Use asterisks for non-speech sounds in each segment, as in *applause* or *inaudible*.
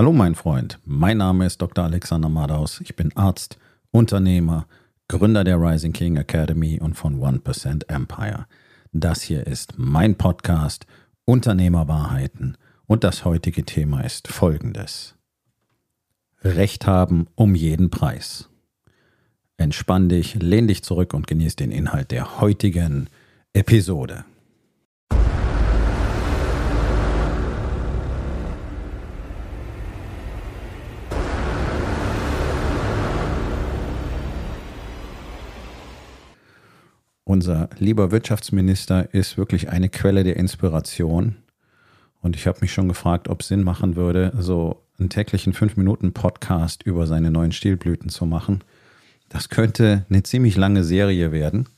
Hallo mein Freund, mein Name ist Dr. Alexander Madaus. Ich bin Arzt, Unternehmer, Gründer der Rising King Academy und von 1% Empire. Das hier ist mein Podcast Unternehmerwahrheiten und das heutige Thema ist folgendes. Recht haben um jeden Preis. Entspann dich, lehn dich zurück und genieß den Inhalt der heutigen Episode. Unser lieber Wirtschaftsminister ist wirklich eine Quelle der Inspiration. Und ich habe mich schon gefragt, ob es Sinn machen würde, so einen täglichen 5-Minuten-Podcast über seine neuen Stilblüten zu machen. Das könnte eine ziemlich lange Serie werden.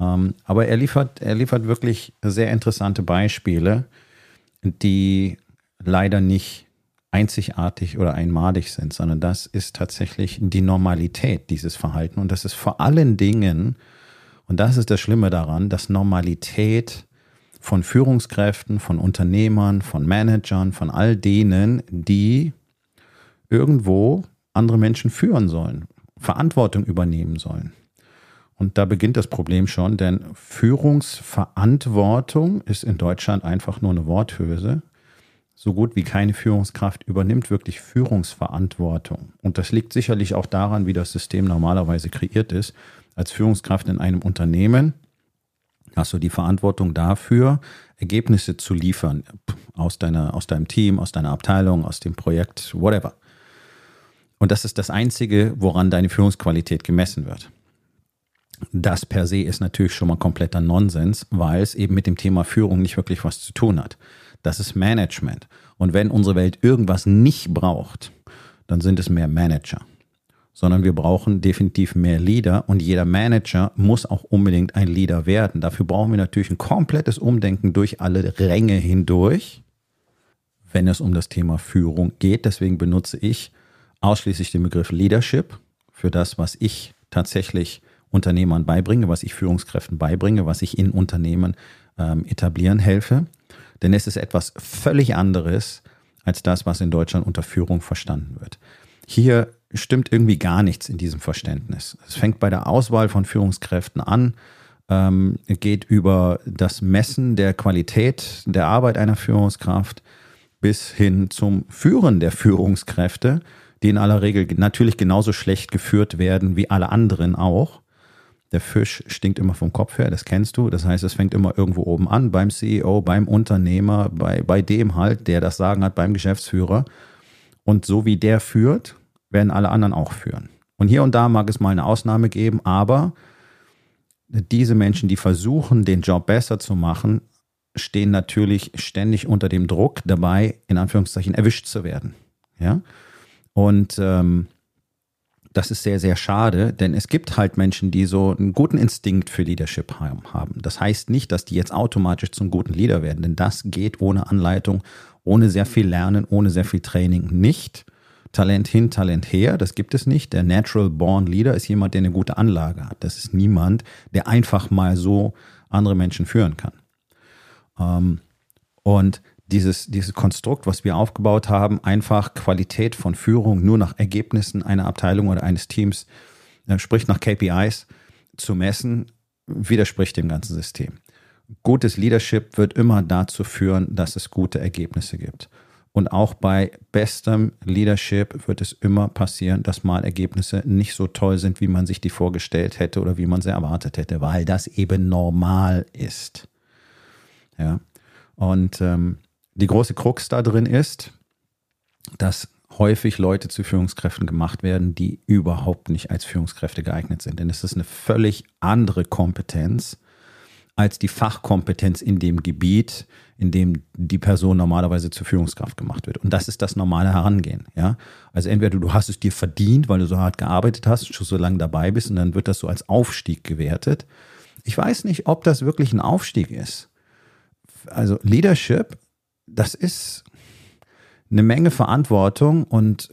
Ähm, aber er liefert, er liefert wirklich sehr interessante Beispiele, die leider nicht einzigartig oder einmalig sind, sondern das ist tatsächlich die Normalität dieses Verhalten. Und das ist vor allen Dingen und das ist das Schlimme daran, dass Normalität von Führungskräften, von Unternehmern, von Managern, von all denen, die irgendwo andere Menschen führen sollen, Verantwortung übernehmen sollen. Und da beginnt das Problem schon, denn Führungsverantwortung ist in Deutschland einfach nur eine Worthülse. So gut wie keine Führungskraft übernimmt wirklich Führungsverantwortung. Und das liegt sicherlich auch daran, wie das System normalerweise kreiert ist als Führungskraft in einem Unternehmen hast du die Verantwortung dafür, Ergebnisse zu liefern aus, deiner, aus deinem Team, aus deiner Abteilung, aus dem Projekt, whatever. Und das ist das Einzige, woran deine Führungsqualität gemessen wird. Das per se ist natürlich schon mal kompletter Nonsens, weil es eben mit dem Thema Führung nicht wirklich was zu tun hat. Das ist Management. Und wenn unsere Welt irgendwas nicht braucht, dann sind es mehr Manager sondern wir brauchen definitiv mehr Leader und jeder Manager muss auch unbedingt ein Leader werden. Dafür brauchen wir natürlich ein komplettes Umdenken durch alle Ränge hindurch, wenn es um das Thema Führung geht. Deswegen benutze ich ausschließlich den Begriff Leadership für das, was ich tatsächlich Unternehmern beibringe, was ich Führungskräften beibringe, was ich in Unternehmen ähm, etablieren helfe. Denn es ist etwas völlig anderes als das, was in Deutschland unter Führung verstanden wird. Hier stimmt irgendwie gar nichts in diesem Verständnis. Es fängt bei der Auswahl von Führungskräften an, ähm, geht über das Messen der Qualität der Arbeit einer Führungskraft bis hin zum Führen der Führungskräfte, die in aller Regel natürlich genauso schlecht geführt werden wie alle anderen auch. Der Fisch stinkt immer vom Kopf her, das kennst du. Das heißt, es fängt immer irgendwo oben an, beim CEO, beim Unternehmer, bei, bei dem halt, der das Sagen hat, beim Geschäftsführer. Und so wie der führt, werden alle anderen auch führen. Und hier und da mag es mal eine Ausnahme geben, aber diese Menschen, die versuchen, den Job besser zu machen, stehen natürlich ständig unter dem Druck dabei, in Anführungszeichen erwischt zu werden. Ja. Und ähm, das ist sehr, sehr schade, denn es gibt halt Menschen, die so einen guten Instinkt für Leadership haben. Das heißt nicht, dass die jetzt automatisch zum guten Leader werden, denn das geht ohne Anleitung, ohne sehr viel Lernen, ohne sehr viel Training nicht. Talent hin, Talent her, das gibt es nicht. Der Natural Born Leader ist jemand, der eine gute Anlage hat. Das ist niemand, der einfach mal so andere Menschen führen kann. Ähm, und dieses, dieses Konstrukt, was wir aufgebaut haben, einfach Qualität von Führung nur nach Ergebnissen einer Abteilung oder eines Teams, äh, sprich nach KPIs zu messen, widerspricht dem ganzen System. Gutes Leadership wird immer dazu führen, dass es gute Ergebnisse gibt. Und auch bei bestem Leadership wird es immer passieren, dass mal Ergebnisse nicht so toll sind, wie man sich die vorgestellt hätte oder wie man sie erwartet hätte, weil das eben normal ist. Ja. Und ähm, die große Krux da drin ist, dass häufig Leute zu Führungskräften gemacht werden, die überhaupt nicht als Führungskräfte geeignet sind. Denn es ist eine völlig andere Kompetenz als die Fachkompetenz in dem Gebiet, in dem die Person normalerweise zur Führungskraft gemacht wird. Und das ist das normale Herangehen. Ja? Also entweder du hast es dir verdient, weil du so hart gearbeitet hast, schon so lange dabei bist, und dann wird das so als Aufstieg gewertet. Ich weiß nicht, ob das wirklich ein Aufstieg ist. Also Leadership, das ist eine Menge Verantwortung und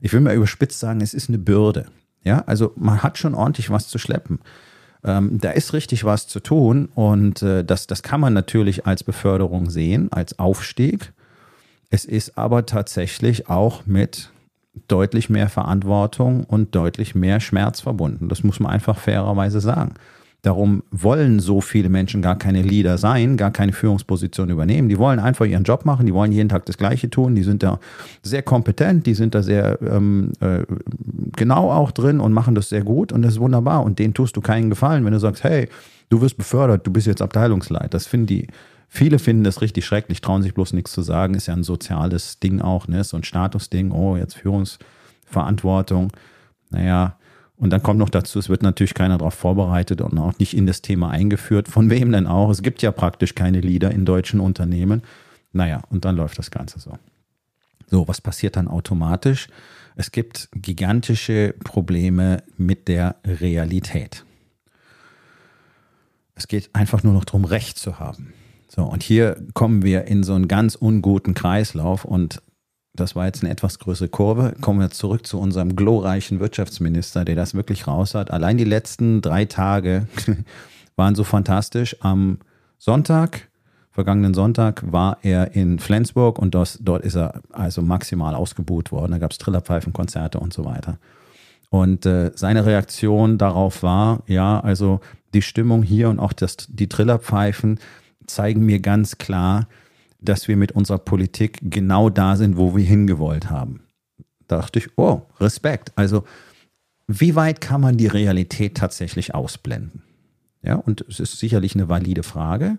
ich will mal überspitzt sagen, es ist eine Bürde. Ja, also man hat schon ordentlich was zu schleppen. Ähm, da ist richtig was zu tun und äh, das, das kann man natürlich als Beförderung sehen, als Aufstieg. Es ist aber tatsächlich auch mit deutlich mehr Verantwortung und deutlich mehr Schmerz verbunden. Das muss man einfach fairerweise sagen. Darum wollen so viele Menschen gar keine Leader sein, gar keine Führungsposition übernehmen. Die wollen einfach ihren Job machen, die wollen jeden Tag das Gleiche tun, die sind da sehr kompetent, die sind da sehr ähm, äh, genau auch drin und machen das sehr gut und das ist wunderbar. Und denen tust du keinen Gefallen, wenn du sagst, hey, du wirst befördert, du bist jetzt Abteilungsleiter. Das finden die, viele finden das richtig schrecklich, trauen sich bloß nichts zu sagen, ist ja ein soziales Ding auch, ne? so ein Statusding, oh, jetzt Führungsverantwortung. Naja, und dann kommt noch dazu, es wird natürlich keiner darauf vorbereitet und auch nicht in das Thema eingeführt. Von wem denn auch? Es gibt ja praktisch keine Leader in deutschen Unternehmen. Naja, und dann läuft das Ganze so. So, was passiert dann automatisch? Es gibt gigantische Probleme mit der Realität. Es geht einfach nur noch darum, Recht zu haben. So, und hier kommen wir in so einen ganz unguten Kreislauf und das war jetzt eine etwas größere Kurve. Kommen wir zurück zu unserem glorreichen Wirtschaftsminister, der das wirklich raus hat. Allein die letzten drei Tage *laughs* waren so fantastisch. Am Sonntag, vergangenen Sonntag, war er in Flensburg und das, dort ist er also maximal ausgebuht worden. Da gab es Trillerpfeifenkonzerte und so weiter. Und äh, seine Reaktion darauf war, ja, also die Stimmung hier und auch das, die Trillerpfeifen zeigen mir ganz klar, dass wir mit unserer Politik genau da sind, wo wir hingewollt haben. Da dachte ich, oh, Respekt. Also, wie weit kann man die Realität tatsächlich ausblenden? Ja, und es ist sicherlich eine valide Frage.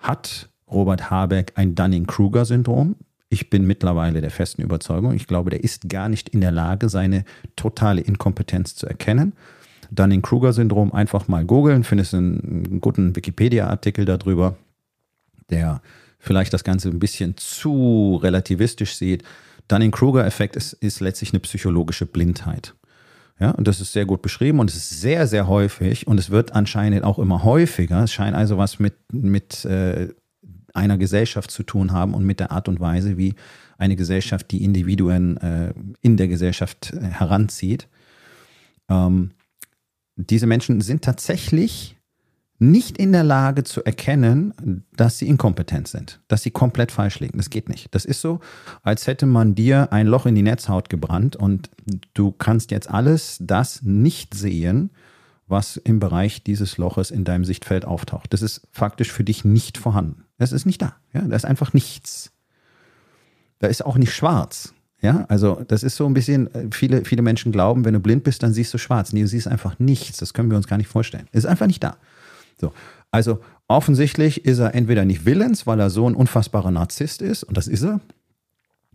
Hat Robert Habeck ein Dunning-Kruger-Syndrom? Ich bin mittlerweile der festen Überzeugung, ich glaube, der ist gar nicht in der Lage, seine totale Inkompetenz zu erkennen. Dunning-Kruger-Syndrom einfach mal googeln, findest einen guten Wikipedia-Artikel darüber, der vielleicht das Ganze ein bisschen zu relativistisch sieht. Dunning-Kruger-Effekt ist, ist letztlich eine psychologische Blindheit. Ja, und das ist sehr gut beschrieben und es ist sehr, sehr häufig und es wird anscheinend auch immer häufiger. Es scheint also was mit, mit äh, einer Gesellschaft zu tun haben und mit der Art und Weise, wie eine Gesellschaft die Individuen äh, in der Gesellschaft äh, heranzieht. Ähm, diese Menschen sind tatsächlich nicht in der Lage zu erkennen, dass sie inkompetent sind, dass sie komplett falsch liegen. Das geht nicht. Das ist so, als hätte man dir ein Loch in die Netzhaut gebrannt und du kannst jetzt alles das nicht sehen, was im Bereich dieses Loches in deinem Sichtfeld auftaucht. Das ist faktisch für dich nicht vorhanden. Das ist nicht da. Ja, da ist einfach nichts. Da ist auch nicht schwarz. Ja, also das ist so ein bisschen, viele, viele Menschen glauben, wenn du blind bist, dann siehst du schwarz. Nee, du siehst einfach nichts. Das können wir uns gar nicht vorstellen. Es ist einfach nicht da. So. Also offensichtlich ist er entweder nicht willens, weil er so ein unfassbarer Narzisst ist, und das ist er.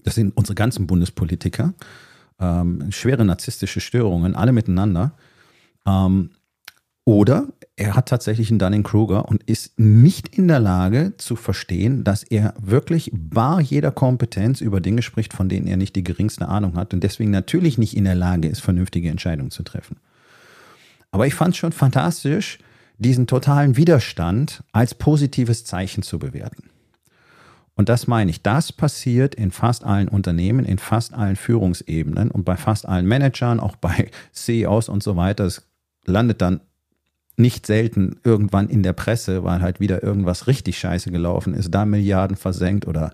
Das sind unsere ganzen Bundespolitiker. Ähm, schwere narzisstische Störungen, alle miteinander. Ähm, oder er hat tatsächlich einen Dunning-Kruger und ist nicht in der Lage zu verstehen, dass er wirklich bar jeder Kompetenz über Dinge spricht, von denen er nicht die geringste Ahnung hat und deswegen natürlich nicht in der Lage ist, vernünftige Entscheidungen zu treffen. Aber ich fand es schon fantastisch, diesen totalen Widerstand als positives Zeichen zu bewerten. Und das meine ich, das passiert in fast allen Unternehmen, in fast allen Führungsebenen und bei fast allen Managern, auch bei CEOs und so weiter. Es landet dann nicht selten irgendwann in der Presse, weil halt wieder irgendwas richtig scheiße gelaufen ist, da Milliarden versenkt oder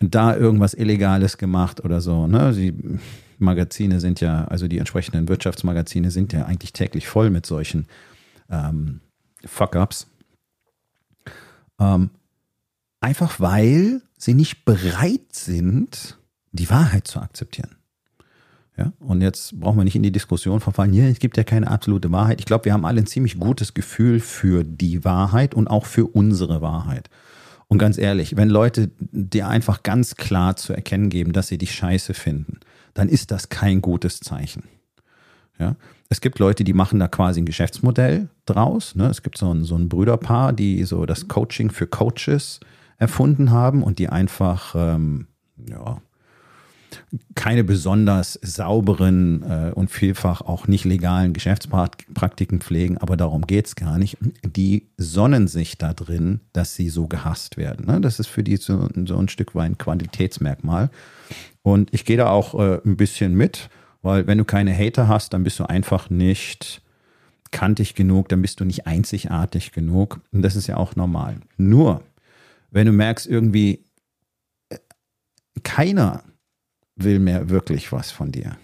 da irgendwas Illegales gemacht oder so. Ne? Die Magazine sind ja, also die entsprechenden Wirtschaftsmagazine sind ja eigentlich täglich voll mit solchen ähm, Fuck-ups. Ähm, einfach weil sie nicht bereit sind, die Wahrheit zu akzeptieren. Ja, und jetzt brauchen wir nicht in die Diskussion verfallen, es gibt ja keine absolute Wahrheit. Ich glaube, wir haben alle ein ziemlich gutes Gefühl für die Wahrheit und auch für unsere Wahrheit. Und ganz ehrlich, wenn Leute dir einfach ganz klar zu erkennen geben, dass sie dich scheiße finden, dann ist das kein gutes Zeichen. Ja, es gibt Leute, die machen da quasi ein Geschäftsmodell draus. Ne? Es gibt so ein, so ein Brüderpaar, die so das Coaching für Coaches erfunden haben und die einfach ähm, ja, keine besonders sauberen äh, und vielfach auch nicht legalen Geschäftspraktiken pflegen, aber darum geht es gar nicht. Die sonnen sich da drin, dass sie so gehasst werden. Ne? Das ist für die so, so, ein Stück weit ein Qualitätsmerkmal. Und ich gehe da auch äh, ein bisschen mit. Weil wenn du keine Hater hast, dann bist du einfach nicht kantig genug, dann bist du nicht einzigartig genug. Und das ist ja auch normal. Nur, wenn du merkst, irgendwie, keiner will mehr wirklich was von dir,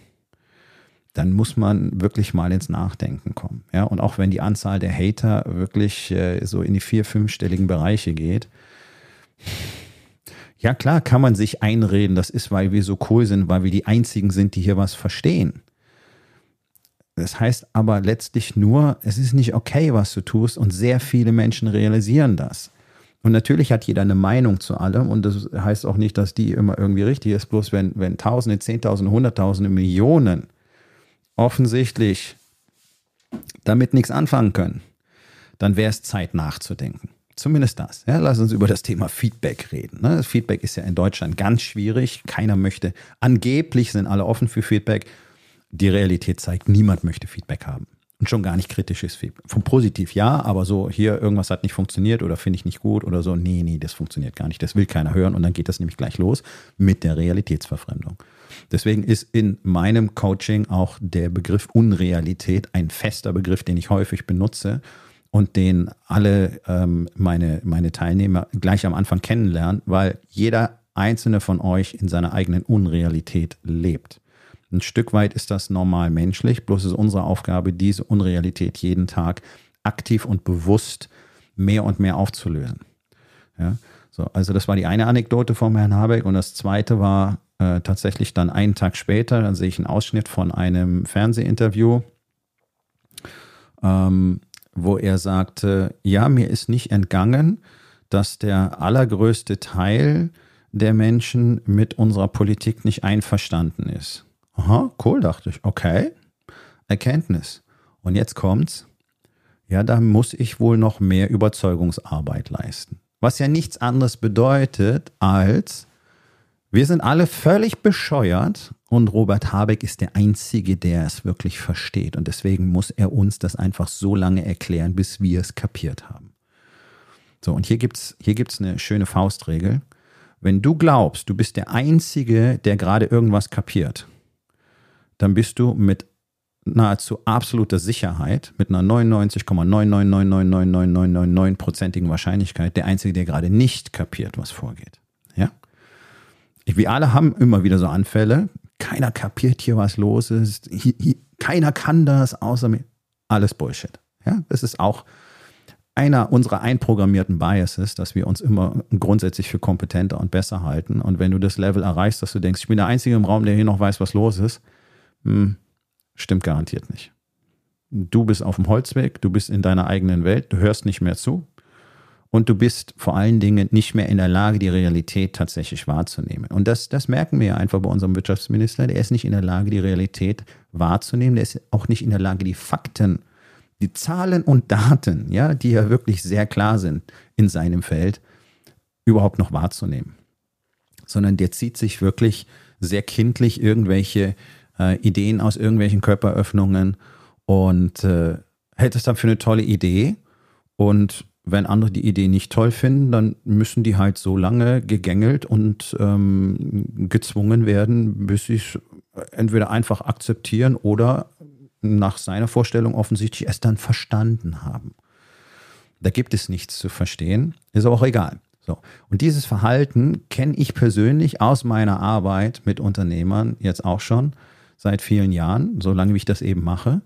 dann muss man wirklich mal ins Nachdenken kommen. Ja, und auch wenn die Anzahl der Hater wirklich äh, so in die vier-, fünfstelligen Bereiche geht, ja klar kann man sich einreden, das ist, weil wir so cool sind, weil wir die Einzigen sind, die hier was verstehen. Das heißt aber letztlich nur, es ist nicht okay, was du tust und sehr viele Menschen realisieren das. Und natürlich hat jeder eine Meinung zu allem und das heißt auch nicht, dass die immer irgendwie richtig ist, bloß wenn, wenn Tausende, Zehntausende, Hunderttausende, Millionen offensichtlich damit nichts anfangen können, dann wäre es Zeit nachzudenken. Zumindest das. Ja, lass uns über das Thema Feedback reden. Ne? Feedback ist ja in Deutschland ganz schwierig. Keiner möchte, angeblich sind alle offen für Feedback. Die Realität zeigt, niemand möchte Feedback haben. Und schon gar nicht kritisches Feedback. Vom Positiv ja, aber so hier irgendwas hat nicht funktioniert oder finde ich nicht gut oder so. Nee, nee, das funktioniert gar nicht. Das will keiner hören und dann geht das nämlich gleich los mit der Realitätsverfremdung. Deswegen ist in meinem Coaching auch der Begriff Unrealität ein fester Begriff, den ich häufig benutze und den alle ähm, meine, meine Teilnehmer gleich am Anfang kennenlernen, weil jeder einzelne von euch in seiner eigenen Unrealität lebt. Ein Stück weit ist das normal menschlich, bloß ist unsere Aufgabe, diese Unrealität jeden Tag aktiv und bewusst mehr und mehr aufzulösen. Ja, so, also das war die eine Anekdote vom Herrn Habeck und das zweite war äh, tatsächlich dann einen Tag später, dann sehe ich einen Ausschnitt von einem Fernsehinterview, ähm, wo er sagte, ja, mir ist nicht entgangen, dass der allergrößte Teil der Menschen mit unserer Politik nicht einverstanden ist. Aha, cool, dachte ich. Okay, Erkenntnis. Und jetzt kommt's. Ja, da muss ich wohl noch mehr Überzeugungsarbeit leisten. Was ja nichts anderes bedeutet als, wir sind alle völlig bescheuert und Robert Habeck ist der Einzige, der es wirklich versteht. Und deswegen muss er uns das einfach so lange erklären, bis wir es kapiert haben. So, und hier gibt's hier gibt's eine schöne Faustregel. Wenn du glaubst, du bist der Einzige, der gerade irgendwas kapiert, dann bist du mit nahezu absoluter Sicherheit, mit einer 99,9999999%igen Wahrscheinlichkeit der Einzige, der gerade nicht kapiert, was vorgeht. Wir alle haben immer wieder so Anfälle. Keiner kapiert hier, was los ist. keiner kann das außer mir. Alles Bullshit. Ja? Das ist auch einer unserer einprogrammierten Biases, dass wir uns immer grundsätzlich für kompetenter und besser halten. Und wenn du das Level erreichst, dass du denkst, ich bin der Einzige im Raum, der hier noch weiß, was los ist, hm, stimmt garantiert nicht. Du bist auf dem Holzweg, du bist in deiner eigenen Welt, du hörst nicht mehr zu und du bist vor allen Dingen nicht mehr in der Lage, die Realität tatsächlich wahrzunehmen. Und das, das merken wir ja einfach bei unserem Wirtschaftsminister. Der ist nicht in der Lage, die Realität wahrzunehmen. Der ist auch nicht in der Lage, die Fakten, die Zahlen und Daten, ja, die ja wirklich sehr klar sind in seinem Feld, überhaupt noch wahrzunehmen. Sondern der zieht sich wirklich sehr kindlich irgendwelche äh, Ideen aus irgendwelchen Körperöffnungen und äh, hält es dann für eine tolle Idee. Und wenn andere die Idee nicht toll finden, dann müssen die halt so lange gegängelt und ähm, gezwungen werden, bis sie es entweder einfach akzeptieren oder nach seiner Vorstellung offensichtlich erst dann verstanden haben. Da gibt es nichts zu verstehen, ist aber auch egal. So. Und dieses Verhalten kenne ich persönlich aus meiner Arbeit mit Unternehmern jetzt auch schon seit vielen Jahren, so lange wie ich das eben mache.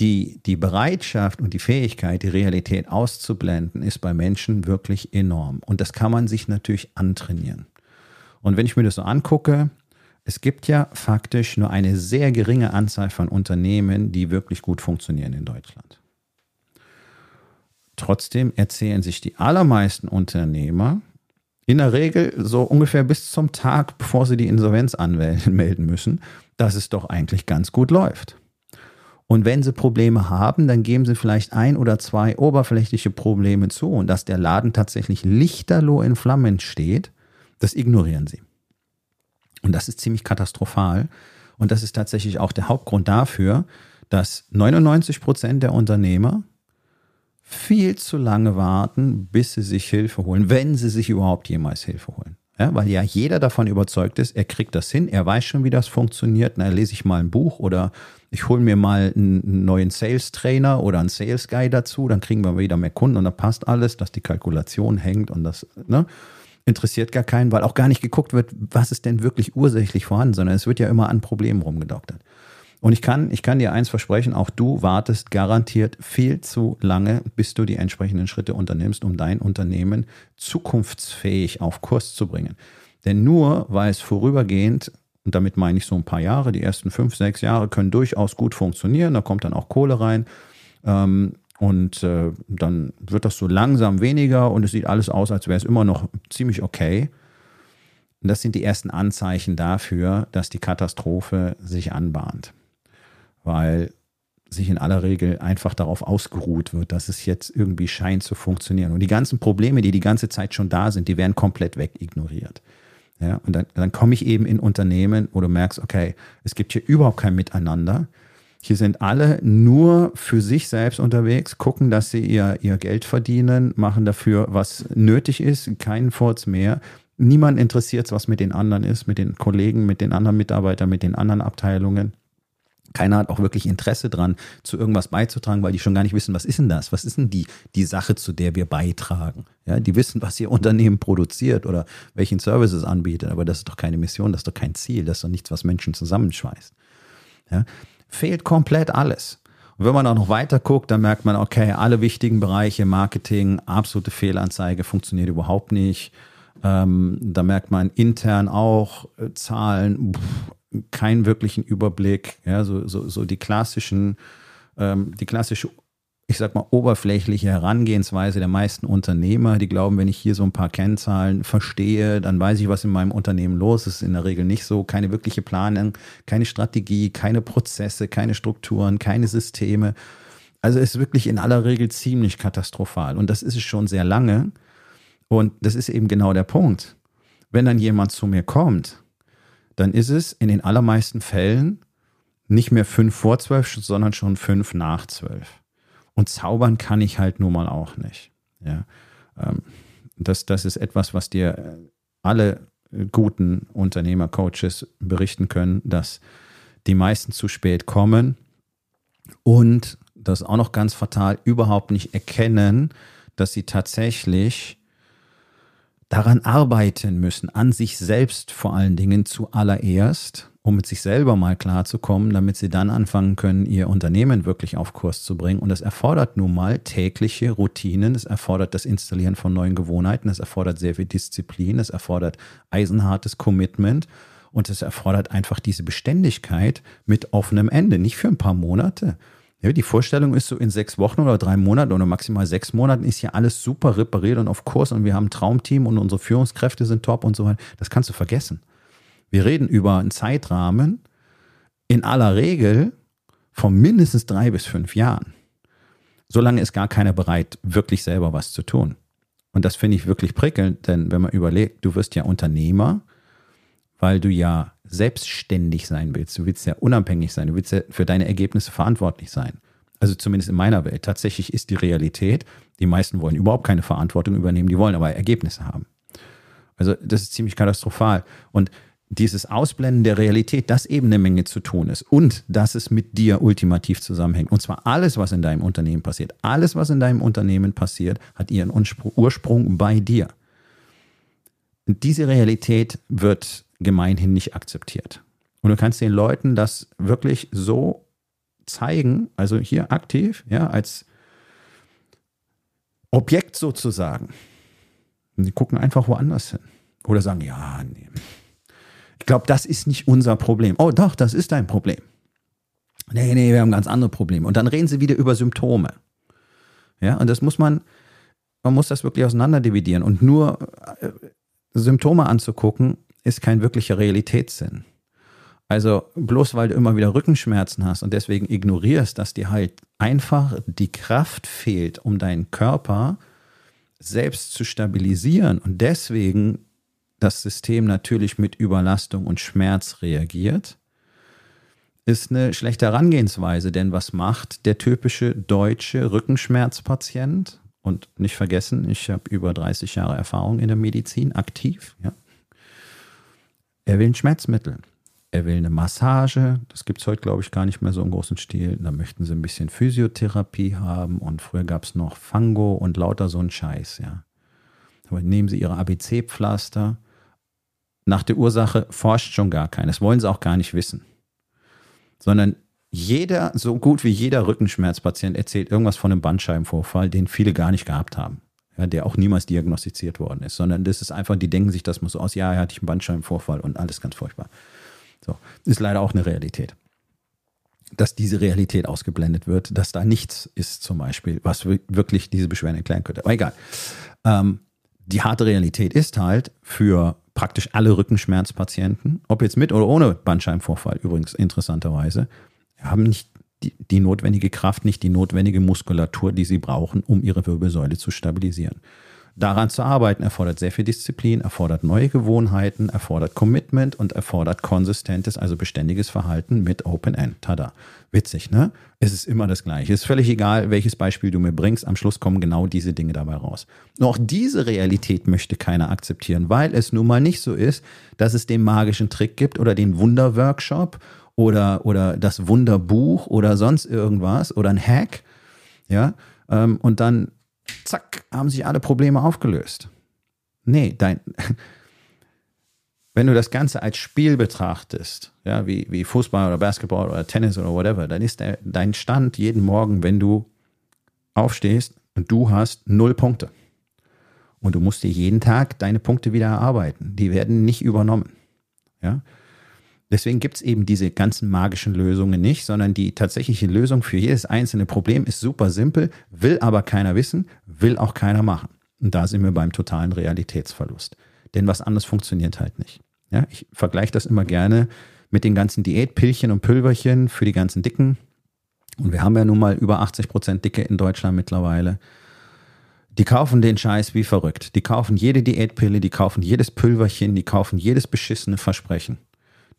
Die, die Bereitschaft und die Fähigkeit, die Realität auszublenden, ist bei Menschen wirklich enorm. Und das kann man sich natürlich antrainieren. Und wenn ich mir das so angucke, es gibt ja faktisch nur eine sehr geringe Anzahl von Unternehmen, die wirklich gut funktionieren in Deutschland. Trotzdem erzählen sich die allermeisten Unternehmer, in der Regel so ungefähr bis zum Tag, bevor sie die Insolvenz anmelden *laughs* müssen, dass es doch eigentlich ganz gut läuft. Und wenn sie Probleme haben, dann geben sie vielleicht ein oder zwei oberflächliche Probleme zu und dass der Laden tatsächlich lichterloh in Flammen steht, das ignorieren sie. Und das ist ziemlich katastrophal. Und das ist tatsächlich auch der Hauptgrund dafür, dass 99 Prozent der Unternehmer viel zu lange warten, bis sie sich Hilfe holen, wenn sie sich überhaupt jemals Hilfe holen. Ja, weil ja jeder davon überzeugt ist, er kriegt das hin, er weiß schon, wie das funktioniert. Na, lese ich mal ein Buch oder ich hole mir mal einen neuen Sales Trainer oder einen Sales Guy dazu, dann kriegen wir wieder mehr Kunden und da passt alles, dass die Kalkulation hängt und das, ne? interessiert gar keinen, weil auch gar nicht geguckt wird, was ist denn wirklich ursächlich vorhanden, sondern es wird ja immer an Problemen rumgedoktert. Und ich kann, ich kann dir eins versprechen, auch du wartest garantiert viel zu lange, bis du die entsprechenden Schritte unternimmst, um dein Unternehmen zukunftsfähig auf Kurs zu bringen. Denn nur weil es vorübergehend, und damit meine ich so ein paar Jahre, die ersten fünf, sechs Jahre können durchaus gut funktionieren, da kommt dann auch Kohle rein. Ähm, und äh, dann wird das so langsam weniger und es sieht alles aus, als wäre es immer noch ziemlich okay. Und das sind die ersten Anzeichen dafür, dass die Katastrophe sich anbahnt weil sich in aller Regel einfach darauf ausgeruht wird, dass es jetzt irgendwie scheint zu funktionieren. Und die ganzen Probleme, die die ganze Zeit schon da sind, die werden komplett wegignoriert. Ja, und dann, dann komme ich eben in Unternehmen, wo du merkst, okay, es gibt hier überhaupt kein Miteinander. Hier sind alle nur für sich selbst unterwegs, gucken, dass sie ihr, ihr Geld verdienen, machen dafür, was nötig ist, keinen Furz mehr. Niemand interessiert, was mit den anderen ist, mit den Kollegen, mit den anderen Mitarbeitern, mit den anderen Abteilungen. Keiner hat auch wirklich Interesse dran, zu irgendwas beizutragen, weil die schon gar nicht wissen, was ist denn das? Was ist denn die, die Sache, zu der wir beitragen? Ja, die wissen, was ihr *laughs* Unternehmen produziert oder welchen Service es anbietet, aber das ist doch keine Mission, das ist doch kein Ziel, das ist doch nichts, was Menschen zusammenschweißt. Ja, fehlt komplett alles. Und wenn man auch noch weiter guckt, dann merkt man, okay, alle wichtigen Bereiche, Marketing, absolute Fehlanzeige, funktioniert überhaupt nicht. Ähm, da merkt man intern auch äh, Zahlen, pff, keinen wirklichen Überblick, ja, so, so, so die klassischen, ähm, die klassische, ich sag mal, oberflächliche Herangehensweise der meisten Unternehmer, die glauben, wenn ich hier so ein paar Kennzahlen verstehe, dann weiß ich, was in meinem Unternehmen los ist. In der Regel nicht so. Keine wirkliche Planung, keine Strategie, keine Prozesse, keine Strukturen, keine Systeme. Also ist wirklich in aller Regel ziemlich katastrophal. Und das ist es schon sehr lange. Und das ist eben genau der Punkt. Wenn dann jemand zu mir kommt dann ist es in den allermeisten Fällen nicht mehr fünf vor zwölf, sondern schon fünf nach zwölf. Und zaubern kann ich halt nun mal auch nicht. Ja, ähm, das, das ist etwas, was dir äh, alle guten Unternehmer-Coaches berichten können, dass die meisten zu spät kommen und das auch noch ganz fatal überhaupt nicht erkennen, dass sie tatsächlich daran arbeiten müssen, an sich selbst vor allen Dingen zuallererst, um mit sich selber mal klarzukommen, damit sie dann anfangen können, ihr Unternehmen wirklich auf Kurs zu bringen. Und das erfordert nun mal tägliche Routinen, es erfordert das Installieren von neuen Gewohnheiten, es erfordert sehr viel Disziplin, es erfordert eisenhartes Commitment. Und es erfordert einfach diese Beständigkeit mit offenem Ende, nicht für ein paar Monate, ja, die Vorstellung ist so, in sechs Wochen oder drei Monaten oder maximal sechs Monaten ist ja alles super repariert und auf Kurs und wir haben ein Traumteam und unsere Führungskräfte sind top und so weiter. Das kannst du vergessen. Wir reden über einen Zeitrahmen in aller Regel von mindestens drei bis fünf Jahren. Solange ist gar keiner bereit, wirklich selber was zu tun. Und das finde ich wirklich prickelnd, denn wenn man überlegt, du wirst ja Unternehmer, weil du ja selbstständig sein willst, du willst ja unabhängig sein, du willst ja für deine Ergebnisse verantwortlich sein. Also zumindest in meiner Welt. Tatsächlich ist die Realität, die meisten wollen überhaupt keine Verantwortung übernehmen, die wollen aber Ergebnisse haben. Also das ist ziemlich katastrophal. Und dieses Ausblenden der Realität, dass eben eine Menge zu tun ist und dass es mit dir ultimativ zusammenhängt. Und zwar alles, was in deinem Unternehmen passiert. Alles, was in deinem Unternehmen passiert, hat ihren Ursprung bei dir. Und diese Realität wird gemeinhin nicht akzeptiert. Und du kannst den Leuten das wirklich so zeigen, also hier aktiv, ja, als Objekt sozusagen. Und die gucken einfach woanders hin. Oder sagen, ja, nee. Ich glaube, das ist nicht unser Problem. Oh, doch, das ist dein Problem. Nee, nee, wir haben ganz andere Probleme. Und dann reden sie wieder über Symptome. Ja, und das muss man, man muss das wirklich auseinanderdividieren. Und nur äh, Symptome anzugucken, ist kein wirklicher Realitätssinn. Also bloß weil du immer wieder Rückenschmerzen hast und deswegen ignorierst, dass dir halt einfach die Kraft fehlt, um deinen Körper selbst zu stabilisieren und deswegen das System natürlich mit Überlastung und Schmerz reagiert, ist eine schlechte Herangehensweise. Denn was macht der typische deutsche Rückenschmerzpatient? Und nicht vergessen, ich habe über 30 Jahre Erfahrung in der Medizin aktiv. Ja. Er will ein Schmerzmittel. Er will eine Massage. Das gibt es heute, glaube ich, gar nicht mehr so im großen Stil. Da möchten sie ein bisschen Physiotherapie haben. Und früher gab es noch Fango und lauter so ein Scheiß, ja. Aber nehmen Sie Ihre ABC-Pflaster. Nach der Ursache forscht schon gar keines. Wollen Sie auch gar nicht wissen. Sondern jeder, so gut wie jeder Rückenschmerzpatient erzählt irgendwas von einem Bandscheibenvorfall, den viele gar nicht gehabt haben. Ja, der auch niemals diagnostiziert worden ist, sondern das ist einfach, die denken sich das mal so aus, ja, er hatte ich einen Bandscheibenvorfall und alles ganz furchtbar. So, ist leider auch eine Realität. Dass diese Realität ausgeblendet wird, dass da nichts ist zum Beispiel, was wirklich diese Beschwerden erklären könnte. Aber egal. Ähm, die harte Realität ist halt für praktisch alle Rückenschmerzpatienten, ob jetzt mit oder ohne Bandscheibenvorfall übrigens interessanterweise, haben nicht die, die notwendige Kraft, nicht die notwendige Muskulatur, die sie brauchen, um ihre Wirbelsäule zu stabilisieren. Daran zu arbeiten erfordert sehr viel Disziplin, erfordert neue Gewohnheiten, erfordert Commitment und erfordert konsistentes, also beständiges Verhalten mit Open End. Tada. Witzig, ne? Es ist immer das Gleiche. Es ist völlig egal, welches Beispiel du mir bringst. Am Schluss kommen genau diese Dinge dabei raus. Nur auch diese Realität möchte keiner akzeptieren, weil es nun mal nicht so ist, dass es den magischen Trick gibt oder den Wunderworkshop oder, oder das Wunderbuch oder sonst irgendwas oder ein Hack. Ja, ähm, und dann, zack, haben sich alle Probleme aufgelöst. Nee, dein, *laughs* wenn du das Ganze als Spiel betrachtest, ja, wie, wie Fußball oder Basketball oder Tennis oder whatever, dann ist der, dein Stand jeden Morgen, wenn du aufstehst und du hast null Punkte. Und du musst dir jeden Tag deine Punkte wieder erarbeiten. Die werden nicht übernommen. Ja, Deswegen gibt es eben diese ganzen magischen Lösungen nicht, sondern die tatsächliche Lösung für jedes einzelne Problem ist super simpel, will aber keiner wissen, will auch keiner machen. Und da sind wir beim totalen Realitätsverlust. Denn was anderes funktioniert halt nicht. Ja, ich vergleiche das immer gerne mit den ganzen Diätpillchen und Pülverchen für die ganzen Dicken. Und wir haben ja nun mal über 80 Prozent Dicke in Deutschland mittlerweile. Die kaufen den Scheiß wie verrückt. Die kaufen jede Diätpille, die kaufen jedes Pülverchen, die kaufen jedes beschissene Versprechen.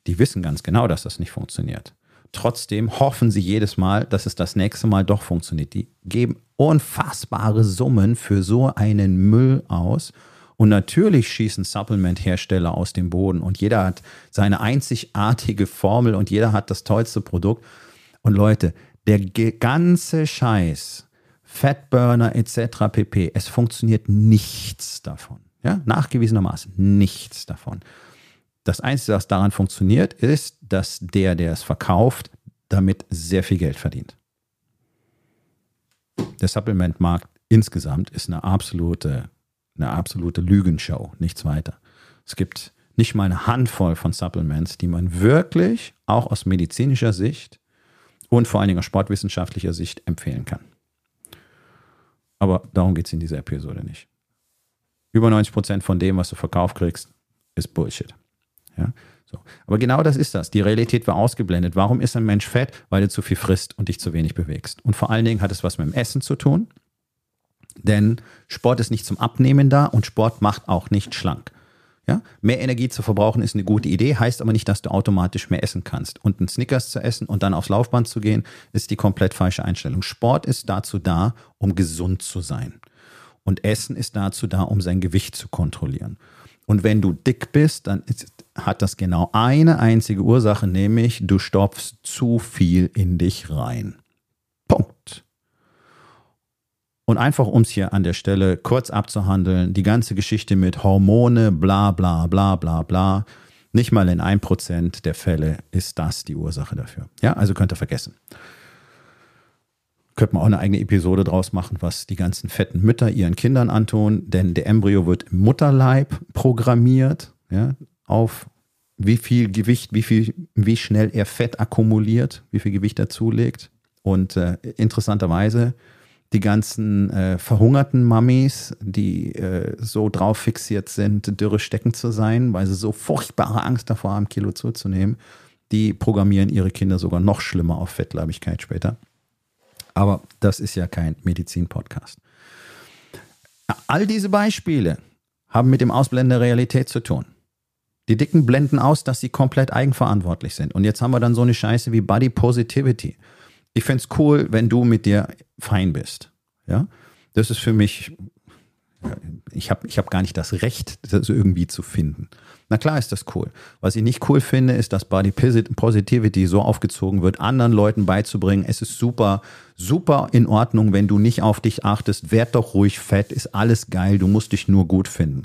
Die wissen ganz genau, dass das nicht funktioniert. Trotzdem hoffen sie jedes Mal, dass es das nächste Mal doch funktioniert. Die geben unfassbare Summen für so einen Müll aus. Und natürlich schießen Supplement-Hersteller aus dem Boden und jeder hat seine einzigartige Formel und jeder hat das tollste Produkt. Und Leute, der ganze Scheiß, Fatburner etc. pp, es funktioniert nichts davon. Ja, nachgewiesenermaßen nichts davon. Das Einzige, was daran funktioniert, ist, dass der, der es verkauft, damit sehr viel Geld verdient. Der Supplementmarkt insgesamt ist eine absolute, eine absolute Lügenshow, nichts weiter. Es gibt nicht mal eine Handvoll von Supplements, die man wirklich auch aus medizinischer Sicht und vor allen Dingen aus sportwissenschaftlicher Sicht empfehlen kann. Aber darum geht es in dieser Episode nicht. Über 90 Prozent von dem, was du verkauft kriegst, ist Bullshit. Ja? So. Aber genau das ist das. Die Realität war ausgeblendet. Warum ist ein Mensch fett? Weil du zu viel frisst und dich zu wenig bewegst. Und vor allen Dingen hat es was mit dem Essen zu tun. Denn Sport ist nicht zum Abnehmen da und Sport macht auch nicht schlank. Ja? Mehr Energie zu verbrauchen ist eine gute Idee, heißt aber nicht, dass du automatisch mehr essen kannst. Und einen Snickers zu essen und dann aufs Laufband zu gehen, ist die komplett falsche Einstellung. Sport ist dazu da, um gesund zu sein. Und Essen ist dazu da, um sein Gewicht zu kontrollieren. Und wenn du dick bist, dann ist, hat das genau eine einzige Ursache, nämlich du stopfst zu viel in dich rein. Punkt. Und einfach, um es hier an der Stelle kurz abzuhandeln, die ganze Geschichte mit Hormone, bla bla bla bla bla, nicht mal in 1% der Fälle ist das die Ursache dafür. Ja, also könnt ihr vergessen. Könnte man auch eine eigene Episode draus machen, was die ganzen fetten Mütter ihren Kindern antun, denn der Embryo wird im Mutterleib programmiert, ja, auf wie viel Gewicht, wie viel, wie schnell er Fett akkumuliert, wie viel Gewicht er zulegt. Und äh, interessanterweise die ganzen äh, verhungerten Mummies, die äh, so drauf fixiert sind, dürre stecken zu sein, weil sie so furchtbare Angst davor haben, Kilo zuzunehmen, die programmieren ihre Kinder sogar noch schlimmer auf Fettleibigkeit später. Aber das ist ja kein Medizin-Podcast. All diese Beispiele haben mit dem Ausblenden der Realität zu tun. Die Dicken blenden aus, dass sie komplett eigenverantwortlich sind. Und jetzt haben wir dann so eine Scheiße wie Body Positivity. Ich finde es cool, wenn du mit dir fein bist. Ja, das ist für mich Ich habe ich hab gar nicht das Recht, das irgendwie zu finden. Na klar ist das cool. Was ich nicht cool finde, ist, dass Body Positivity so aufgezogen wird, anderen Leuten beizubringen, es ist super, super in Ordnung, wenn du nicht auf dich achtest, werd doch ruhig fett, ist alles geil, du musst dich nur gut finden.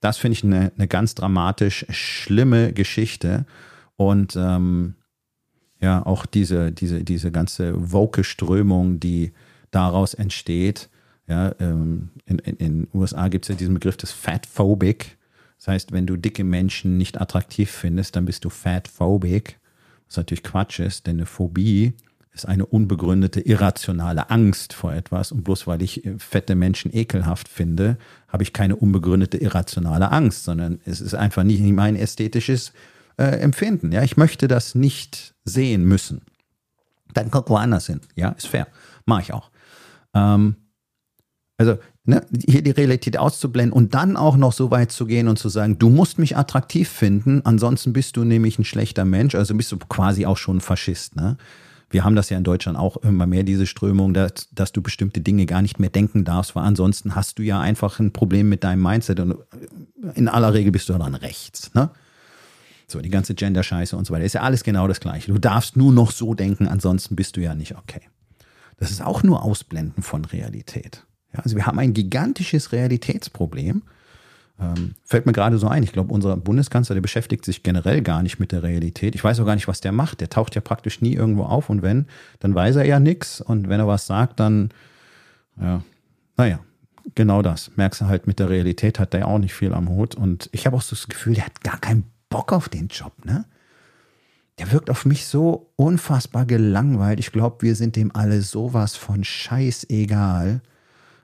Das finde ich eine, eine ganz dramatisch schlimme Geschichte. Und ähm, ja, auch diese, diese, diese ganze Woke-Strömung, die daraus entsteht. Ja, ähm, in den USA gibt es ja diesen Begriff des Fatphobic. Das heißt, wenn du dicke Menschen nicht attraktiv findest, dann bist du fatphobic. Was natürlich Quatsch ist, denn eine Phobie ist eine unbegründete, irrationale Angst vor etwas. Und bloß weil ich äh, fette Menschen ekelhaft finde, habe ich keine unbegründete, irrationale Angst, sondern es ist einfach nicht mein ästhetisches äh, Empfinden. Ja, ich möchte das nicht sehen müssen. Dann guck woanders hin. Ja, ist fair. Mache ich auch. Ähm, also ne, hier die Realität auszublenden und dann auch noch so weit zu gehen und zu sagen, du musst mich attraktiv finden, ansonsten bist du nämlich ein schlechter Mensch, also bist du quasi auch schon ein Faschist. Ne? Wir haben das ja in Deutschland auch immer mehr, diese Strömung, dass, dass du bestimmte Dinge gar nicht mehr denken darfst, weil ansonsten hast du ja einfach ein Problem mit deinem Mindset und in aller Regel bist du dann rechts. Ne? So, die ganze Gender-Scheiße und so weiter. Ist ja alles genau das Gleiche. Du darfst nur noch so denken, ansonsten bist du ja nicht okay. Das ist auch nur Ausblenden von Realität. Ja, also wir haben ein gigantisches Realitätsproblem. Ähm, fällt mir gerade so ein. Ich glaube, unser Bundeskanzler, der beschäftigt sich generell gar nicht mit der Realität. Ich weiß auch gar nicht, was der macht. Der taucht ja praktisch nie irgendwo auf. Und wenn, dann weiß er ja nichts. Und wenn er was sagt, dann, ja, naja, genau das. Merkst du halt, mit der Realität hat der auch nicht viel am Hut. Und ich habe auch so das Gefühl, der hat gar keinen Bock auf den Job, ne? Der wirkt auf mich so unfassbar gelangweilt. Ich glaube, wir sind dem alle sowas von scheißegal.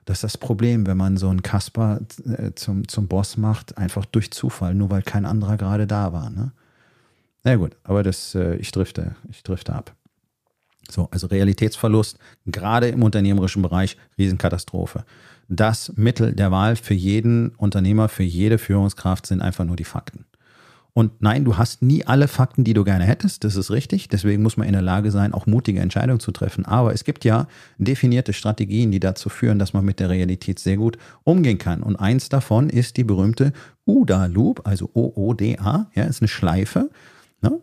Das ist das Problem, wenn man so einen Kasper äh, zum, zum Boss macht, einfach durch Zufall, nur weil kein anderer gerade da war. Ne? Na gut, aber das, äh, ich drifte, ich drifte ab. So, also Realitätsverlust, gerade im unternehmerischen Bereich, Riesenkatastrophe. Das Mittel der Wahl für jeden Unternehmer, für jede Führungskraft sind einfach nur die Fakten. Und nein, du hast nie alle Fakten, die du gerne hättest, das ist richtig. Deswegen muss man in der Lage sein, auch mutige Entscheidungen zu treffen. Aber es gibt ja definierte Strategien, die dazu führen, dass man mit der Realität sehr gut umgehen kann. Und eins davon ist die berühmte OODA-Loop, also O-O-D-A, ja, ist eine Schleife. Ne?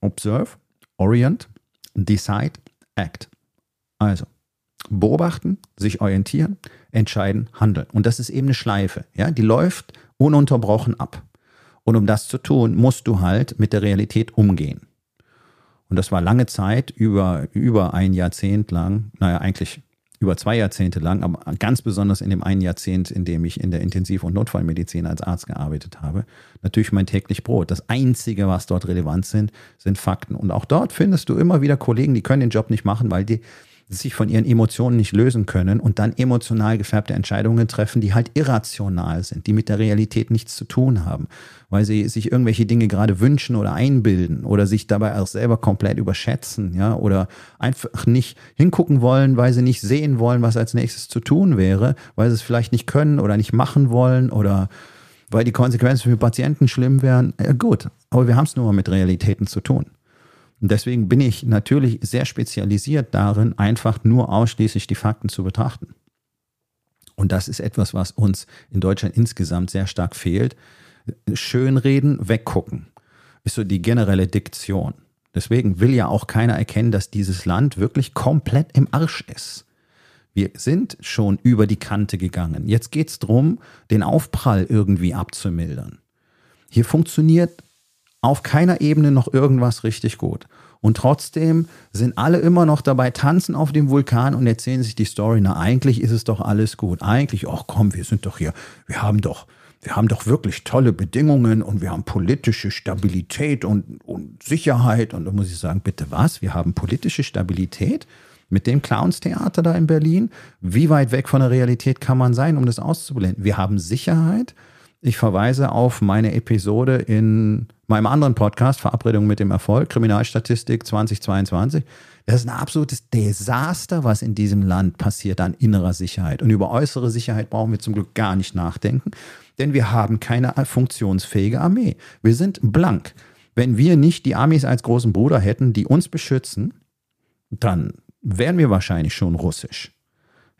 Observe, Orient, Decide, Act. Also beobachten, sich orientieren, entscheiden, handeln. Und das ist eben eine Schleife. Ja, die läuft ununterbrochen ab. Und um das zu tun, musst du halt mit der Realität umgehen. Und das war lange Zeit, über, über ein Jahrzehnt lang, naja, eigentlich über zwei Jahrzehnte lang, aber ganz besonders in dem einen Jahrzehnt, in dem ich in der Intensiv- und Notfallmedizin als Arzt gearbeitet habe, natürlich mein täglich Brot. Das Einzige, was dort relevant sind, sind Fakten. Und auch dort findest du immer wieder Kollegen, die können den Job nicht machen, weil die sich von ihren Emotionen nicht lösen können und dann emotional gefärbte Entscheidungen treffen, die halt irrational sind, die mit der Realität nichts zu tun haben, weil sie sich irgendwelche Dinge gerade wünschen oder einbilden oder sich dabei auch selber komplett überschätzen, ja, oder einfach nicht hingucken wollen, weil sie nicht sehen wollen, was als nächstes zu tun wäre, weil sie es vielleicht nicht können oder nicht machen wollen oder weil die Konsequenzen für Patienten schlimm wären. Ja, gut, aber wir haben es nur mal mit Realitäten zu tun. Und deswegen bin ich natürlich sehr spezialisiert darin, einfach nur ausschließlich die Fakten zu betrachten. Und das ist etwas, was uns in Deutschland insgesamt sehr stark fehlt. Schönreden, weggucken, ist so die generelle Diktion. Deswegen will ja auch keiner erkennen, dass dieses Land wirklich komplett im Arsch ist. Wir sind schon über die Kante gegangen. Jetzt geht es darum, den Aufprall irgendwie abzumildern. Hier funktioniert auf keiner Ebene noch irgendwas richtig gut. Und trotzdem sind alle immer noch dabei, tanzen auf dem Vulkan und erzählen sich die Story. Na, eigentlich ist es doch alles gut. Eigentlich, ach komm, wir sind doch hier, wir haben doch, wir haben doch wirklich tolle Bedingungen und wir haben politische Stabilität und, und Sicherheit. Und da muss ich sagen, bitte was? Wir haben politische Stabilität? mit dem Clownstheater da in Berlin. Wie weit weg von der Realität kann man sein, um das auszublenden? Wir haben Sicherheit. Ich verweise auf meine Episode in meinem anderen Podcast, Verabredung mit dem Erfolg, Kriminalstatistik 2022. Das ist ein absolutes Desaster, was in diesem Land passiert an innerer Sicherheit. Und über äußere Sicherheit brauchen wir zum Glück gar nicht nachdenken, denn wir haben keine funktionsfähige Armee. Wir sind blank. Wenn wir nicht die Armees als großen Bruder hätten, die uns beschützen, dann wären wir wahrscheinlich schon russisch.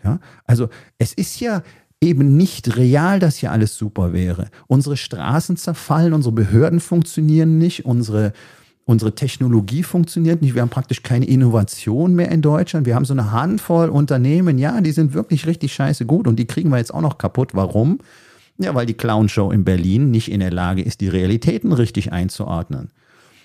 Ja, also es ist ja, eben nicht real, dass hier alles super wäre. Unsere Straßen zerfallen, unsere Behörden funktionieren nicht, unsere, unsere Technologie funktioniert nicht. Wir haben praktisch keine Innovation mehr in Deutschland. Wir haben so eine Handvoll Unternehmen, ja, die sind wirklich richtig scheiße gut und die kriegen wir jetzt auch noch kaputt. Warum? Ja, weil die Clownshow in Berlin nicht in der Lage ist, die Realitäten richtig einzuordnen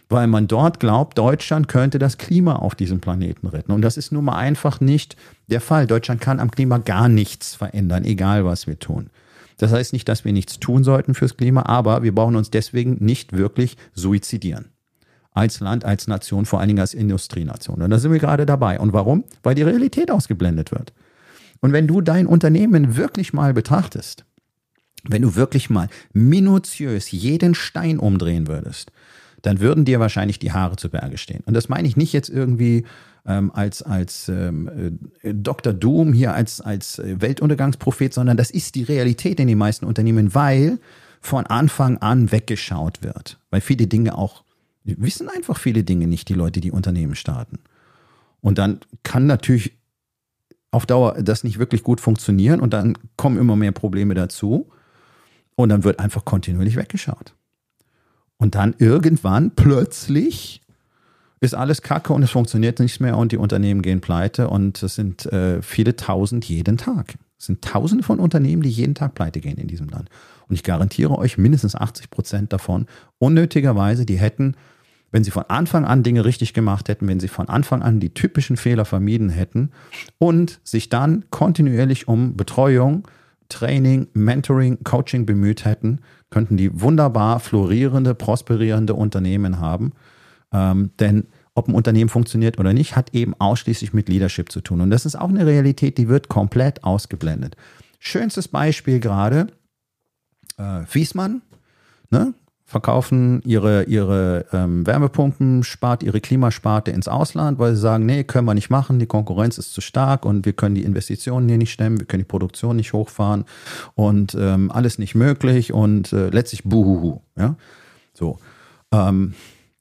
weil man dort glaubt, Deutschland könnte das Klima auf diesem Planeten retten. Und das ist nun mal einfach nicht der Fall. Deutschland kann am Klima gar nichts verändern, egal was wir tun. Das heißt nicht, dass wir nichts tun sollten fürs Klima, aber wir brauchen uns deswegen nicht wirklich suizidieren. Als Land, als Nation, vor allen Dingen als Industrienation. Und da sind wir gerade dabei. Und warum? Weil die Realität ausgeblendet wird. Und wenn du dein Unternehmen wirklich mal betrachtest, wenn du wirklich mal minutiös jeden Stein umdrehen würdest, dann würden dir wahrscheinlich die Haare zu Berge stehen. Und das meine ich nicht jetzt irgendwie ähm, als, als ähm, äh, Dr. Doom hier als, als Weltuntergangsprophet, sondern das ist die Realität in den meisten Unternehmen, weil von Anfang an weggeschaut wird. Weil viele Dinge auch, wissen einfach viele Dinge nicht, die Leute, die Unternehmen starten. Und dann kann natürlich auf Dauer das nicht wirklich gut funktionieren und dann kommen immer mehr Probleme dazu und dann wird einfach kontinuierlich weggeschaut. Und dann irgendwann plötzlich ist alles kacke und es funktioniert nicht mehr und die Unternehmen gehen pleite und es sind äh, viele tausend jeden Tag. Es sind tausende von Unternehmen, die jeden Tag pleite gehen in diesem Land. Und ich garantiere euch, mindestens 80 Prozent davon unnötigerweise, die hätten, wenn sie von Anfang an Dinge richtig gemacht hätten, wenn sie von Anfang an die typischen Fehler vermieden hätten und sich dann kontinuierlich um Betreuung, Training, Mentoring, Coaching bemüht hätten, könnten die wunderbar florierende, prosperierende Unternehmen haben. Ähm, denn ob ein Unternehmen funktioniert oder nicht, hat eben ausschließlich mit Leadership zu tun. Und das ist auch eine Realität, die wird komplett ausgeblendet. Schönstes Beispiel gerade, äh, Wiesmann, ne? Verkaufen ihre, ihre ähm, Wärmepumpen, spart ihre Klimasparte ins Ausland, weil sie sagen, nee, können wir nicht machen, die Konkurrenz ist zu stark und wir können die Investitionen hier nicht stemmen, wir können die Produktion nicht hochfahren und ähm, alles nicht möglich und äh, letztlich buhuhu. Ja? So. Ähm,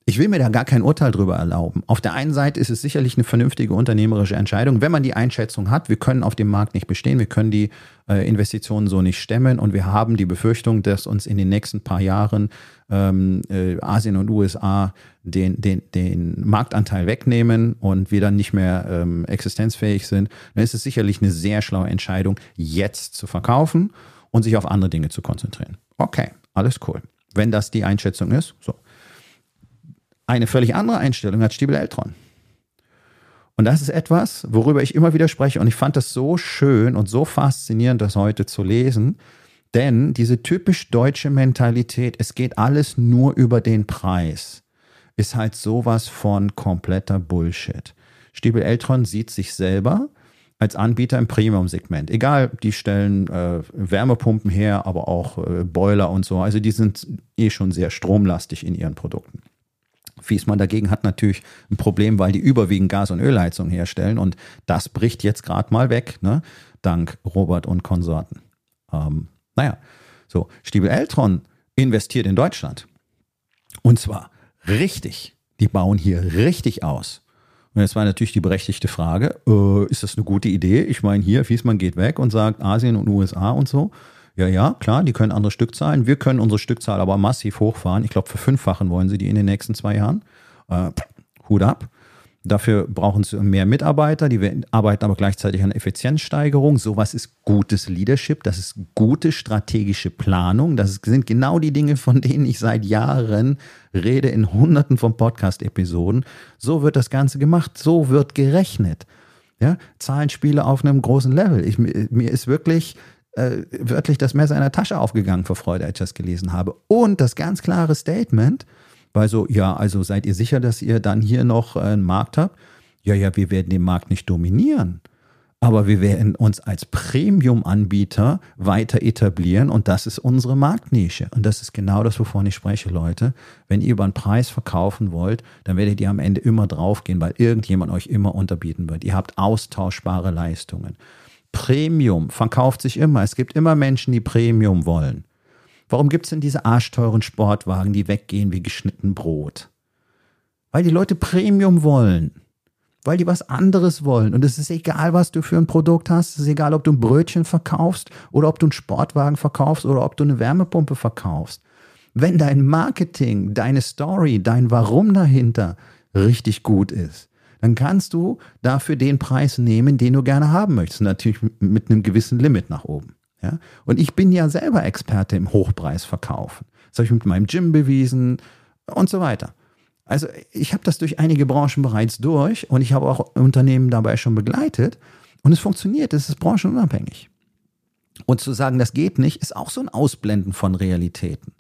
ich will mir da gar kein Urteil drüber erlauben. Auf der einen Seite ist es sicherlich eine vernünftige unternehmerische Entscheidung, wenn man die Einschätzung hat, wir können auf dem Markt nicht bestehen, wir können die äh, Investitionen so nicht stemmen und wir haben die Befürchtung, dass uns in den nächsten paar Jahren ähm, äh, Asien und USA den, den, den Marktanteil wegnehmen und wir dann nicht mehr ähm, existenzfähig sind, dann ist es sicherlich eine sehr schlaue Entscheidung, jetzt zu verkaufen und sich auf andere Dinge zu konzentrieren. Okay, alles cool. Wenn das die Einschätzung ist, so. Eine völlig andere Einstellung hat Stiebel Eltron. Und das ist etwas, worüber ich immer wieder spreche. Und ich fand das so schön und so faszinierend, das heute zu lesen. Denn diese typisch deutsche Mentalität, es geht alles nur über den Preis, ist halt sowas von kompletter Bullshit. Stiebel Eltron sieht sich selber als Anbieter im Premium-Segment. Egal, die stellen äh, Wärmepumpen her, aber auch äh, Boiler und so. Also die sind eh schon sehr stromlastig in ihren Produkten. Fiesmann dagegen hat natürlich ein Problem, weil die überwiegend Gas- und Ölheizung herstellen und das bricht jetzt gerade mal weg, ne? dank Robert und Konsorten. Ähm, naja, so, Stiebel Eltron investiert in Deutschland. Und zwar richtig. Die bauen hier richtig aus. Und jetzt war natürlich die berechtigte Frage, äh, ist das eine gute Idee? Ich meine, hier, Fiesmann geht weg und sagt Asien und USA und so. Ja, ja, klar, die können andere Stückzahlen. Wir können unsere Stückzahl aber massiv hochfahren. Ich glaube, verfünffachen wollen sie die in den nächsten zwei Jahren. Äh, Hut ab. Dafür brauchen sie mehr Mitarbeiter, die arbeiten aber gleichzeitig an Effizienzsteigerung. Sowas ist gutes Leadership, das ist gute strategische Planung. Das sind genau die Dinge, von denen ich seit Jahren rede in hunderten von Podcast-Episoden. So wird das Ganze gemacht, so wird gerechnet. Ja, Zahlenspiele auf einem großen Level. Ich, mir ist wirklich äh, wörtlich das Messer in der Tasche aufgegangen vor Freude, als ich das gelesen habe. Und das ganz klare Statement, weil so, ja, also seid ihr sicher, dass ihr dann hier noch äh, einen Markt habt? Ja, ja, wir werden den Markt nicht dominieren. Aber wir werden uns als Premium-Anbieter weiter etablieren und das ist unsere Marktnische. Und das ist genau das, wovon ich spreche, Leute. Wenn ihr über einen Preis verkaufen wollt, dann werdet ihr am Ende immer draufgehen, weil irgendjemand euch immer unterbieten wird. Ihr habt austauschbare Leistungen. Premium verkauft sich immer. Es gibt immer Menschen, die Premium wollen. Warum gibt es denn diese arschteuren Sportwagen, die weggehen wie geschnitten Brot? Weil die Leute Premium wollen. weil die was anderes wollen. Und es ist egal, was du für ein Produkt hast. Es ist egal, ob du ein Brötchen verkaufst oder ob du einen Sportwagen verkaufst oder ob du eine Wärmepumpe verkaufst. Wenn dein Marketing, deine Story, dein Warum dahinter richtig gut ist, dann kannst du dafür den Preis nehmen, den du gerne haben möchtest. Natürlich mit einem gewissen Limit nach oben. Ja? Und ich bin ja selber Experte im Hochpreisverkaufen. Das habe ich mit meinem Gym bewiesen und so weiter. Also ich habe das durch einige Branchen bereits durch und ich habe auch Unternehmen dabei schon begleitet und es funktioniert, es ist branchenunabhängig. Und zu sagen, das geht nicht, ist auch so ein Ausblenden von Realitäten.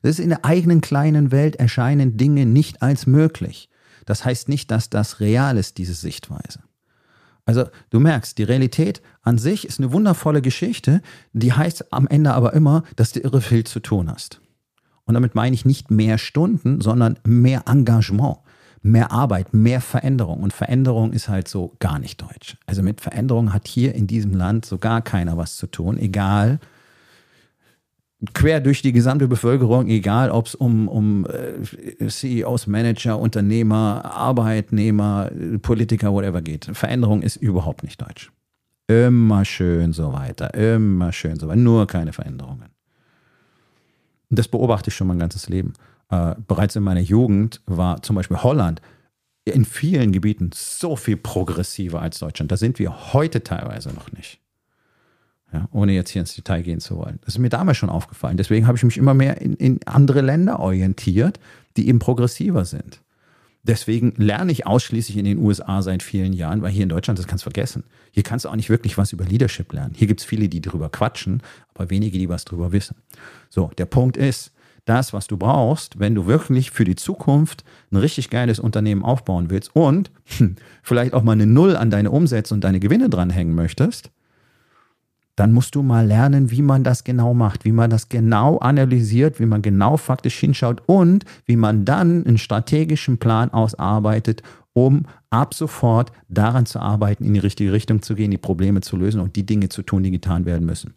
Das ist in der eigenen kleinen Welt erscheinen Dinge nicht als möglich. Das heißt nicht, dass das real ist, diese Sichtweise. Also du merkst, die Realität an sich ist eine wundervolle Geschichte, die heißt am Ende aber immer, dass du irre viel zu tun hast. Und damit meine ich nicht mehr Stunden, sondern mehr Engagement, mehr Arbeit, mehr Veränderung. Und Veränderung ist halt so gar nicht deutsch. Also mit Veränderung hat hier in diesem Land so gar keiner was zu tun, egal quer durch die gesamte Bevölkerung, egal ob es um, um äh, CEOs, Manager, Unternehmer, Arbeitnehmer, Politiker, whatever geht. Veränderung ist überhaupt nicht deutsch. Immer schön so weiter, immer schön so weiter, nur keine Veränderungen. Das beobachte ich schon mein ganzes Leben. Äh, bereits in meiner Jugend war zum Beispiel Holland in vielen Gebieten so viel progressiver als Deutschland. Da sind wir heute teilweise noch nicht. Ja, ohne jetzt hier ins Detail gehen zu wollen. Das ist mir damals schon aufgefallen. Deswegen habe ich mich immer mehr in, in andere Länder orientiert, die eben progressiver sind. Deswegen lerne ich ausschließlich in den USA seit vielen Jahren, weil hier in Deutschland, das kannst du vergessen. Hier kannst du auch nicht wirklich was über Leadership lernen. Hier gibt es viele, die drüber quatschen, aber wenige, die was drüber wissen. So, der Punkt ist, das, was du brauchst, wenn du wirklich für die Zukunft ein richtig geiles Unternehmen aufbauen willst und hm, vielleicht auch mal eine Null an deine Umsätze und deine Gewinne dranhängen möchtest, dann musst du mal lernen, wie man das genau macht, wie man das genau analysiert, wie man genau faktisch hinschaut und wie man dann einen strategischen Plan ausarbeitet, um ab sofort daran zu arbeiten, in die richtige Richtung zu gehen, die Probleme zu lösen und die Dinge zu tun, die getan werden müssen.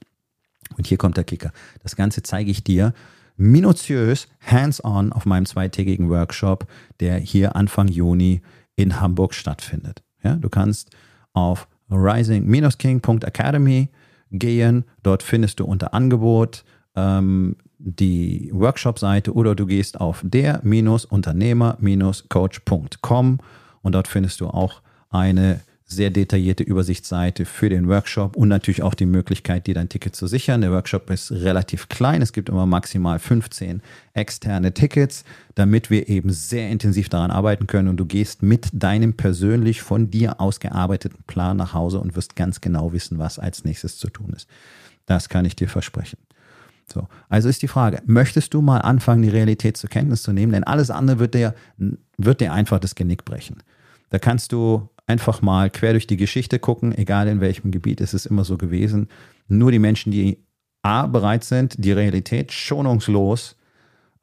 Und hier kommt der Kicker. Das Ganze zeige ich dir minutiös, hands-on auf meinem zweitägigen Workshop, der hier Anfang Juni in Hamburg stattfindet. Ja, du kannst auf rising-king.academy gehen. Dort findest du unter Angebot ähm, die Workshop-Seite oder du gehst auf der-unternehmer-coach.com und dort findest du auch eine sehr detaillierte Übersichtsseite für den Workshop und natürlich auch die Möglichkeit, dir dein Ticket zu sichern. Der Workshop ist relativ klein. Es gibt immer maximal 15 externe Tickets, damit wir eben sehr intensiv daran arbeiten können und du gehst mit deinem persönlich von dir ausgearbeiteten Plan nach Hause und wirst ganz genau wissen, was als nächstes zu tun ist. Das kann ich dir versprechen. So, also ist die Frage, möchtest du mal anfangen, die Realität zur Kenntnis zu nehmen? Denn alles andere wird dir, wird dir einfach das Genick brechen. Da kannst du einfach mal quer durch die Geschichte gucken, egal in welchem Gebiet ist es immer so gewesen. Nur die Menschen, die A bereit sind, die Realität schonungslos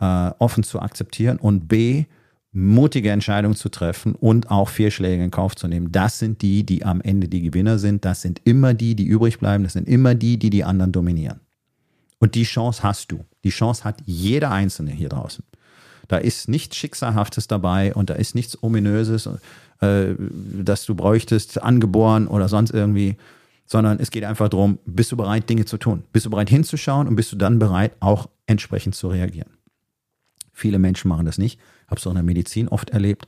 äh, offen zu akzeptieren und B mutige Entscheidungen zu treffen und auch Fehlschläge in Kauf zu nehmen. Das sind die, die am Ende die Gewinner sind. Das sind immer die, die übrig bleiben. Das sind immer die, die die anderen dominieren. Und die Chance hast du. Die Chance hat jeder Einzelne hier draußen. Da ist nichts Schicksalhaftes dabei und da ist nichts Ominöses äh, das du bräuchtest, angeboren oder sonst irgendwie, sondern es geht einfach darum, bist du bereit, Dinge zu tun? Bist du bereit hinzuschauen und bist du dann bereit, auch entsprechend zu reagieren? Viele Menschen machen das nicht. Habe es auch in der Medizin oft erlebt.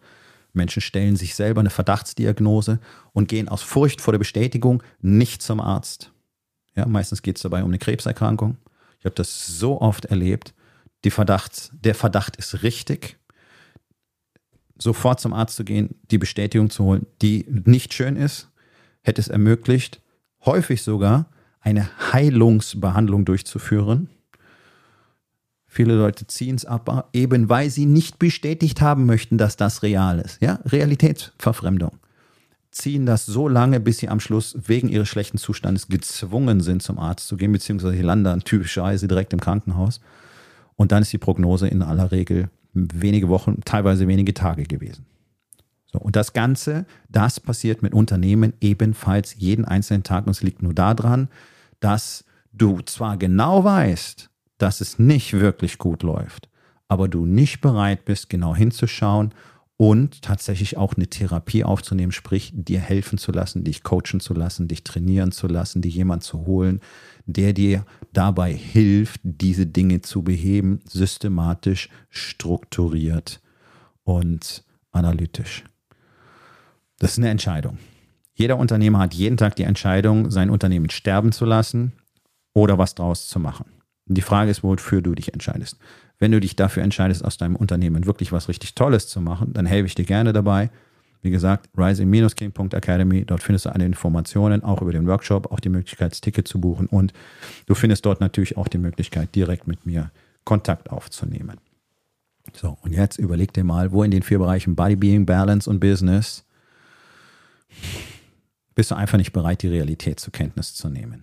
Menschen stellen sich selber eine Verdachtsdiagnose und gehen aus Furcht vor der Bestätigung nicht zum Arzt. Ja, meistens geht es dabei um eine Krebserkrankung. Ich habe das so oft erlebt. Die Verdachts, der Verdacht ist richtig sofort zum Arzt zu gehen, die Bestätigung zu holen, die nicht schön ist, hätte es ermöglicht, häufig sogar eine Heilungsbehandlung durchzuführen. Viele Leute ziehen es ab, eben weil sie nicht bestätigt haben möchten, dass das real ist. Ja, Realitätsverfremdung. Ziehen das so lange, bis sie am Schluss wegen ihres schlechten Zustandes gezwungen sind, zum Arzt zu gehen, beziehungsweise landen typischerweise direkt im Krankenhaus. Und dann ist die Prognose in aller Regel wenige Wochen, teilweise wenige Tage gewesen. So, und das Ganze, das passiert mit Unternehmen ebenfalls jeden einzelnen Tag. Und es liegt nur daran, dass du zwar genau weißt, dass es nicht wirklich gut läuft, aber du nicht bereit bist, genau hinzuschauen und tatsächlich auch eine Therapie aufzunehmen, sprich dir helfen zu lassen, dich coachen zu lassen, dich trainieren zu lassen, dir jemand zu holen, der dir dabei hilft, diese Dinge zu beheben, systematisch, strukturiert und analytisch. Das ist eine Entscheidung. Jeder Unternehmer hat jeden Tag die Entscheidung, sein Unternehmen sterben zu lassen oder was draus zu machen. Die Frage ist, wofür du dich entscheidest. Wenn du dich dafür entscheidest, aus deinem Unternehmen wirklich was richtig Tolles zu machen, dann helfe ich dir gerne dabei. Wie gesagt, rising-king.academy, dort findest du alle Informationen, auch über den Workshop, auch die Möglichkeit, das Ticket zu buchen und du findest dort natürlich auch die Möglichkeit, direkt mit mir Kontakt aufzunehmen. So, und jetzt überleg dir mal, wo in den vier Bereichen Body, Being, Balance und Business bist du einfach nicht bereit, die Realität zur Kenntnis zu nehmen.